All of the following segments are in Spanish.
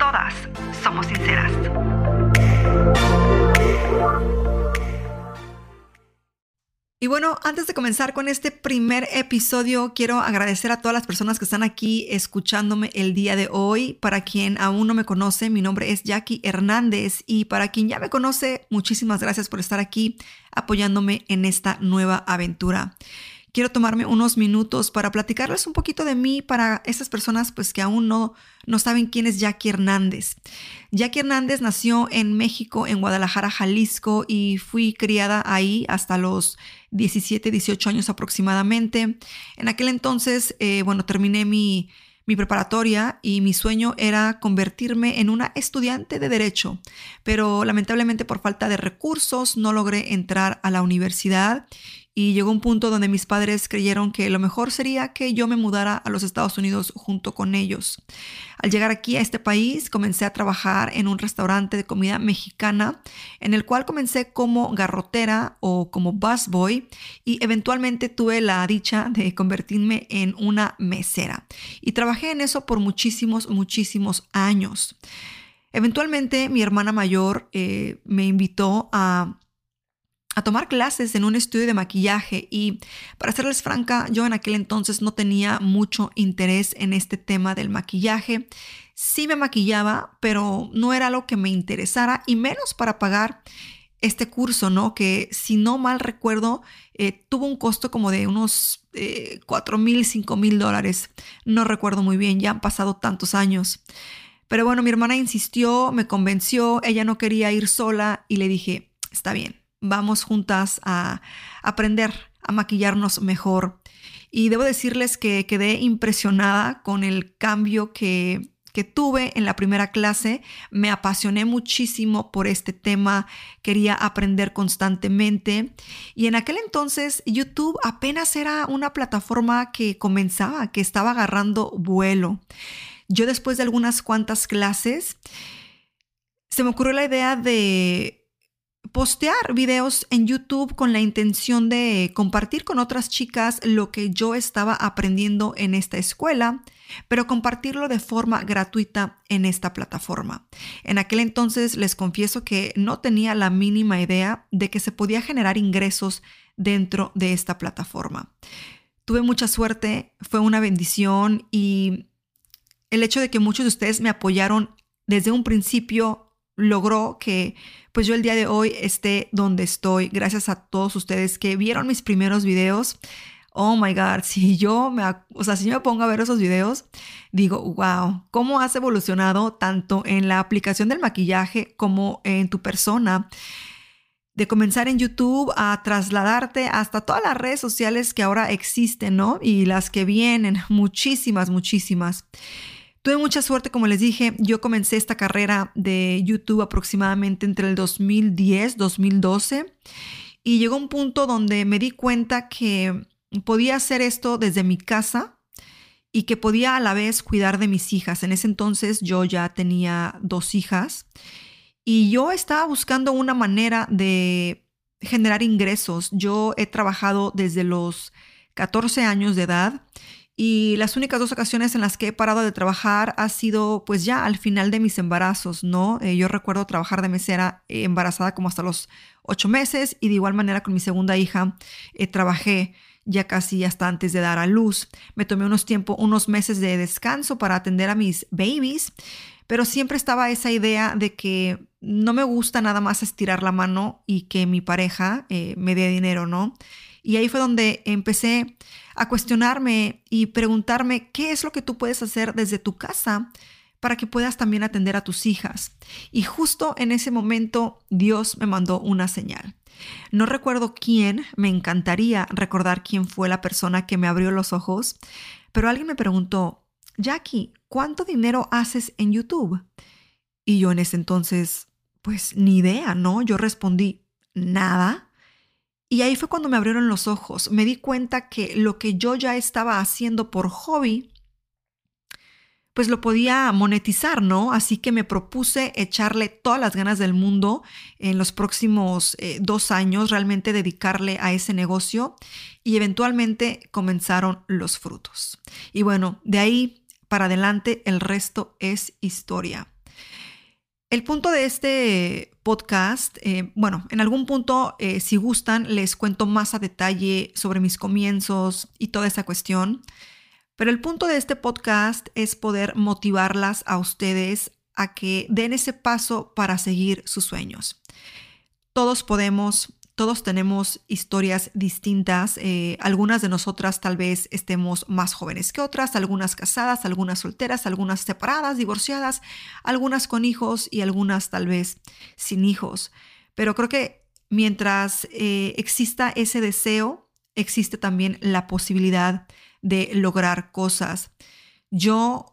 todas somos sinceras. Y bueno, antes de comenzar con este primer episodio, quiero agradecer a todas las personas que están aquí escuchándome el día de hoy. Para quien aún no me conoce, mi nombre es Jackie Hernández y para quien ya me conoce, muchísimas gracias por estar aquí apoyándome en esta nueva aventura quiero tomarme unos minutos para platicarles un poquito de mí para esas personas pues que aún no, no saben quién es Jackie Hernández. Jackie Hernández nació en México, en Guadalajara, Jalisco y fui criada ahí hasta los 17, 18 años aproximadamente. En aquel entonces, eh, bueno, terminé mi mi preparatoria y mi sueño era convertirme en una estudiante de derecho, pero lamentablemente por falta de recursos no logré entrar a la universidad y llegó un punto donde mis padres creyeron que lo mejor sería que yo me mudara a los Estados Unidos junto con ellos. Al llegar aquí a este país, comencé a trabajar en un restaurante de comida mexicana, en el cual comencé como garrotera o como busboy y eventualmente tuve la dicha de convertirme en una mesera. Y trabajé en eso por muchísimos, muchísimos años. Eventualmente mi hermana mayor eh, me invitó a a tomar clases en un estudio de maquillaje y para serles franca, yo en aquel entonces no tenía mucho interés en este tema del maquillaje. Sí me maquillaba, pero no era lo que me interesara y menos para pagar este curso, ¿no? Que si no mal recuerdo, eh, tuvo un costo como de unos eh, 4 mil, 5 mil dólares. No recuerdo muy bien, ya han pasado tantos años. Pero bueno, mi hermana insistió, me convenció, ella no quería ir sola y le dije, está bien, vamos juntas a aprender a maquillarnos mejor. Y debo decirles que quedé impresionada con el cambio que, que tuve en la primera clase. Me apasioné muchísimo por este tema, quería aprender constantemente. Y en aquel entonces YouTube apenas era una plataforma que comenzaba, que estaba agarrando vuelo. Yo después de algunas cuantas clases, se me ocurrió la idea de postear videos en YouTube con la intención de compartir con otras chicas lo que yo estaba aprendiendo en esta escuela, pero compartirlo de forma gratuita en esta plataforma. En aquel entonces les confieso que no tenía la mínima idea de que se podía generar ingresos dentro de esta plataforma. Tuve mucha suerte, fue una bendición y el hecho de que muchos de ustedes me apoyaron desde un principio logró que pues yo el día de hoy esté donde estoy, gracias a todos ustedes que vieron mis primeros videos. Oh my God, si yo me, o sea, si me pongo a ver esos videos, digo, wow, cómo has evolucionado tanto en la aplicación del maquillaje como en tu persona. De comenzar en YouTube a trasladarte hasta todas las redes sociales que ahora existen, ¿no? Y las que vienen, muchísimas, muchísimas. Tuve mucha suerte, como les dije, yo comencé esta carrera de YouTube aproximadamente entre el 2010, 2012 y llegó un punto donde me di cuenta que podía hacer esto desde mi casa y que podía a la vez cuidar de mis hijas. En ese entonces yo ya tenía dos hijas y yo estaba buscando una manera de generar ingresos. Yo he trabajado desde los 14 años de edad y las únicas dos ocasiones en las que he parado de trabajar ha sido pues ya al final de mis embarazos, ¿no? Eh, yo recuerdo trabajar de mesera eh, embarazada como hasta los ocho meses y de igual manera con mi segunda hija eh, trabajé ya casi hasta antes de dar a luz. Me tomé unos tiempo, unos meses de descanso para atender a mis babies, pero siempre estaba esa idea de que no me gusta nada más estirar la mano y que mi pareja me dé dinero, ¿no? Y ahí fue donde empecé a cuestionarme y preguntarme qué es lo que tú puedes hacer desde tu casa para que puedas también atender a tus hijas. Y justo en ese momento Dios me mandó una señal. No recuerdo quién, me encantaría recordar quién fue la persona que me abrió los ojos, pero alguien me preguntó, Jackie, ¿cuánto dinero haces en YouTube? Y yo en ese entonces, pues ni idea, ¿no? Yo respondí, nada. Y ahí fue cuando me abrieron los ojos. Me di cuenta que lo que yo ya estaba haciendo por hobby, pues lo podía monetizar, ¿no? Así que me propuse echarle todas las ganas del mundo en los próximos eh, dos años, realmente dedicarle a ese negocio y eventualmente comenzaron los frutos. Y bueno, de ahí para adelante el resto es historia. El punto de este podcast, eh, bueno, en algún punto, eh, si gustan, les cuento más a detalle sobre mis comienzos y toda esa cuestión. Pero el punto de este podcast es poder motivarlas a ustedes a que den ese paso para seguir sus sueños. Todos podemos, todos tenemos historias distintas. Eh, algunas de nosotras tal vez estemos más jóvenes que otras, algunas casadas, algunas solteras, algunas separadas, divorciadas, algunas con hijos y algunas tal vez sin hijos. Pero creo que mientras eh, exista ese deseo, existe también la posibilidad de lograr cosas. Yo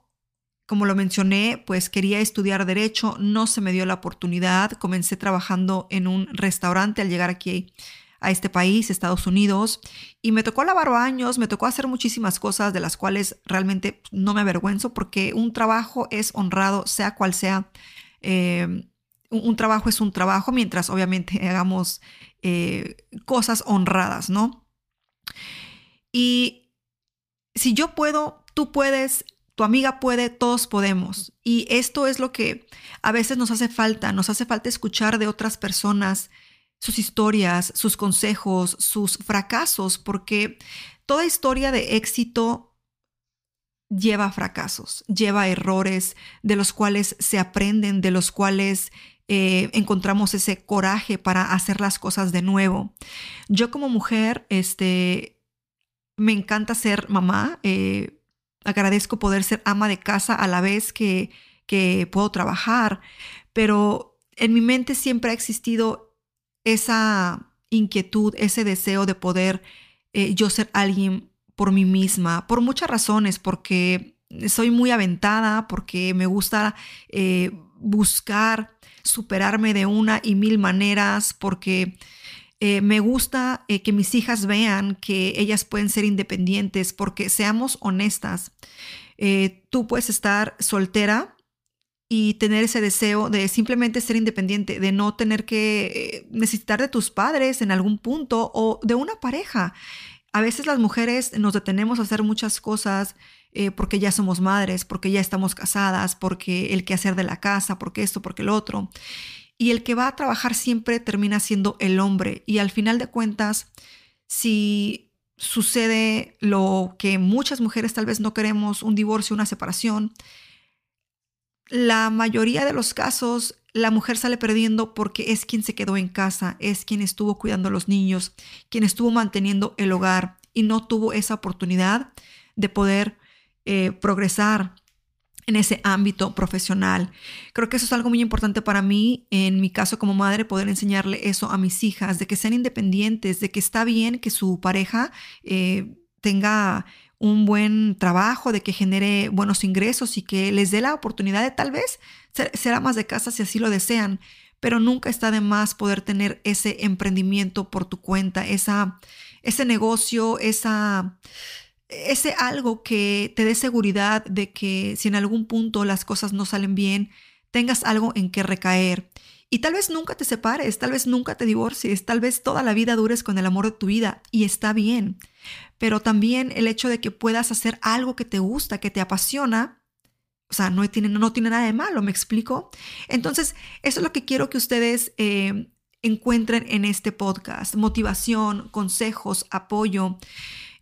como lo mencioné, pues quería estudiar derecho, no se me dio la oportunidad. Comencé trabajando en un restaurante al llegar aquí a este país, Estados Unidos, y me tocó lavar baños, me tocó hacer muchísimas cosas de las cuales realmente no me avergüenzo porque un trabajo es honrado, sea cual sea. Eh, un, trabajo es un trabajo, mientras obviamente hagamos eh, cosas honradas, ¿no? Y si yo puedo, tú puedes, tu amiga puede, todos podemos. Y esto es lo que a veces nos hace falta, nos hace falta escuchar de otras personas sus historias, sus consejos, sus fracasos, porque toda historia de éxito lleva fracasos, lleva errores de los cuales se aprenden, de los cuales eh, encontramos ese coraje para hacer las cosas de nuevo. Yo como mujer, este, me encanta ser mamá. Eh, agradezco poder ser ama de casa a la vez que, que puedo trabajar, pero en mi mente siempre ha existido esa inquietud, ese deseo de poder eh, yo ser alguien por mí misma, por muchas razones, porque soy muy aventada, porque me gusta eh, buscar superarme de una y mil maneras, porque eh, me gusta eh, que mis hijas vean que ellas pueden ser independientes porque seamos honestas. Eh, tú puedes estar soltera y tener ese deseo de simplemente ser independiente, de no tener que necesitar de tus padres en algún punto o de una pareja. A veces las mujeres nos detenemos a hacer muchas cosas porque ya somos madres, porque ya estamos casadas, porque el quehacer de la casa, porque esto, porque el otro y el que va a trabajar siempre termina siendo el hombre. Y al final de cuentas, si sucede lo que muchas mujeres tal vez no queremos, un divorcio, una separación, la mayoría de los casos la mujer sale perdiendo porque es quien se quedó en casa, es quien estuvo cuidando a los niños, quien estuvo manteniendo el hogar y no tuvo esa oportunidad de poder eh, progresar en ese ámbito profesional. Creo que eso es algo muy importante para mí, en mi caso como madre, poder enseñarle eso a mis hijas, de que sean independientes, de que está bien que su pareja eh, tenga un buen trabajo, de que genere buenos ingresos y que les dé la oportunidad de tal vez ser, ser amas de casa si así lo desean, pero nunca está de más poder tener ese emprendimiento por tu cuenta, esa, ese negocio, esa ese algo que te dé seguridad de que si en algún punto las cosas no salen bien, tengas algo en que recaer. Y tal vez nunca te separes, tal vez nunca te divorcies, tal vez toda la vida dures con el amor de tu vida y está bien. Pero también el hecho de que puedas hacer algo que te gusta, que te apasiona, o sea, no tiene, no tiene nada de malo, ¿me explico? Entonces, eso es lo que quiero que ustedes eh, encuentren en este podcast. Motivación, consejos, apoyo.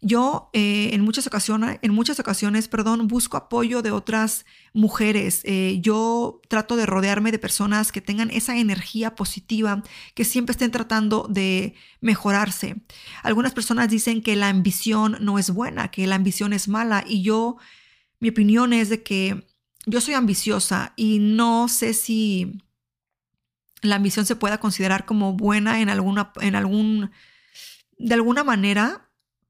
Yo eh, en, muchas ocasiones, en muchas ocasiones, perdón, busco apoyo de otras mujeres. Eh, yo trato de rodearme de personas que tengan esa energía positiva, que siempre estén tratando de mejorarse. Algunas personas dicen que la ambición no es buena, que la ambición es mala y yo, mi opinión es de que yo soy ambiciosa y no sé si la ambición se pueda considerar como buena en alguna, en algún, de alguna manera,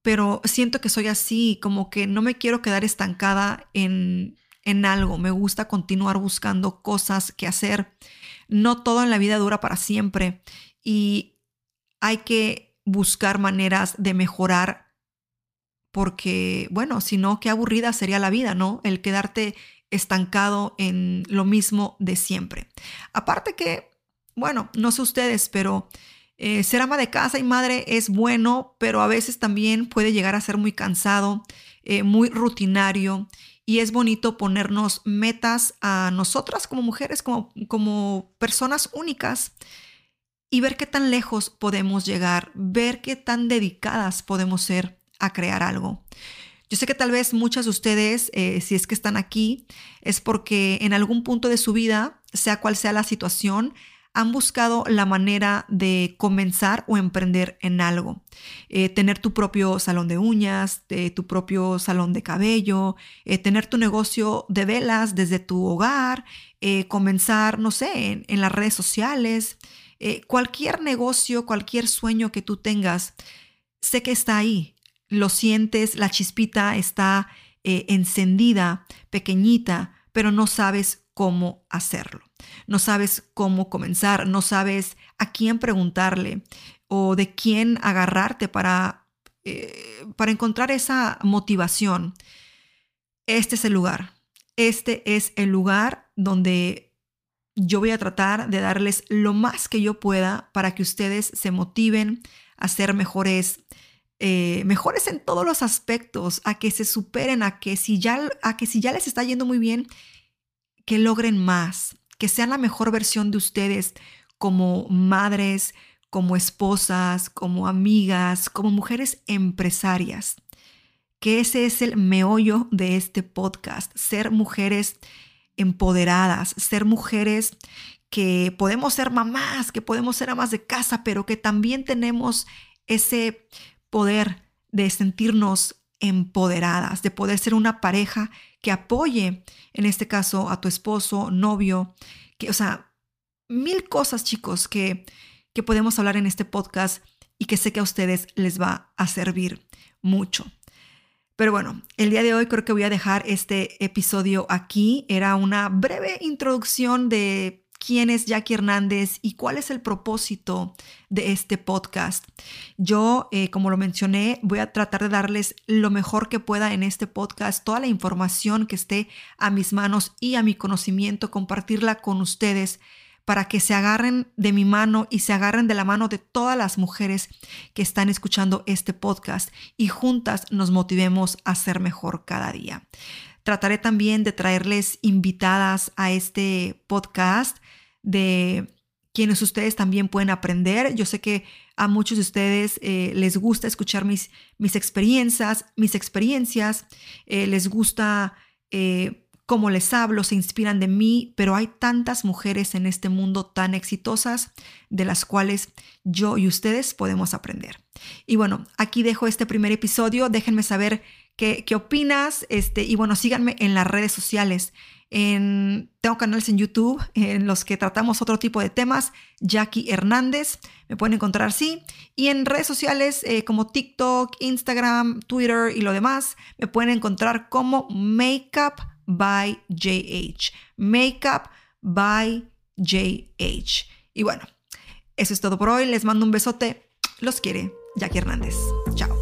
pero siento que soy así, como que no me quiero quedar estancada en, en algo, me gusta continuar buscando cosas que hacer. No todo en la vida dura para siempre y hay que buscar maneras de mejorar porque, bueno, si no, qué aburrida sería la vida, ¿no? El quedarte estancado en lo mismo de siempre. Aparte que, bueno, no sé ustedes, pero eh, ser ama de casa y madre es bueno, pero a veces también puede llegar a ser muy cansado, eh, muy rutinario y es bonito ponernos metas a nosotras como mujeres, como, como personas únicas y ver qué tan lejos podemos llegar, ver qué tan dedicadas podemos ser a crear algo. Yo sé que tal vez muchas de ustedes, eh, si es que están aquí, es porque en algún punto de su vida, sea cual sea la situación, han buscado la manera de comenzar o emprender en algo. Eh, tener tu propio salón de uñas, tu propio salón de cabello, eh, tener tu negocio de velas desde tu hogar, eh, comenzar, no sé, en, las redes sociales. cualquier negocio, cualquier sueño que tú tengas, sé que está ahí. Lo sientes, la chispita está encendida, pequeñita, pero no sabes cómo hacerlo. No sabes cómo comenzar, no sabes a quién preguntarle o de quién agarrarte para, eh, para encontrar esa motivación. Este es el lugar. Este es el lugar donde yo voy a tratar de darles lo más que yo pueda para que ustedes se motiven a ser mejores, eh, mejores en todos los aspectos, a que se superen, a que si ya, a que si ya les está yendo muy bien, que logren más, que sean la mejor versión de ustedes como madres, como esposas, como amigas, como mujeres empresarias. Que ese es el meollo de este podcast, ser mujeres empoderadas, ser mujeres que podemos ser mamás, que podemos ser amas de casa, pero que también tenemos ese poder de sentirnos empoderadas, de poder ser una pareja que apoye, en este caso, a tu esposo, novio, que, o sea, mil cosas, chicos, que, que podemos hablar en este podcast y que sé que a ustedes les va a servir mucho. Pero bueno, el día de hoy creo que voy a dejar este episodio aquí. Era una breve introducción de quién es Jackie Hernández y cuál es el propósito de este podcast. Yo, eh, como lo mencioné, voy a tratar de darles lo mejor que pueda en este podcast, toda la información que esté a mis manos y a mi conocimiento, compartirla con ustedes para que se agarren de mi mano y se agarren de la mano de todas las mujeres que están escuchando este podcast y juntas nos motivemos a ser mejor cada día. Trataré también de traerles invitadas a este podcast de quienes ustedes también pueden aprender. Yo sé que a muchos de ustedes eh, les gusta escuchar mis, mis experiencias, mis experiencias, eh, les gusta eh, cómo les hablo, se inspiran de mí, pero hay tantas mujeres en este mundo tan exitosas de las cuales yo y ustedes podemos aprender. Y bueno, aquí dejo este primer episodio. Déjenme saber qué, opinas. Este, y bueno, síganme en las redes sociales. En, tengo canales en YouTube en los que tratamos otro tipo de temas. Jackie Hernández, me pueden encontrar así. Y en redes sociales eh, como TikTok, Instagram, Twitter y lo demás, me pueden encontrar como Makeup by JH. Makeup by JH. Y bueno, eso es todo por hoy. Les mando un besote. Los quiere Jackie Hernández. Chao.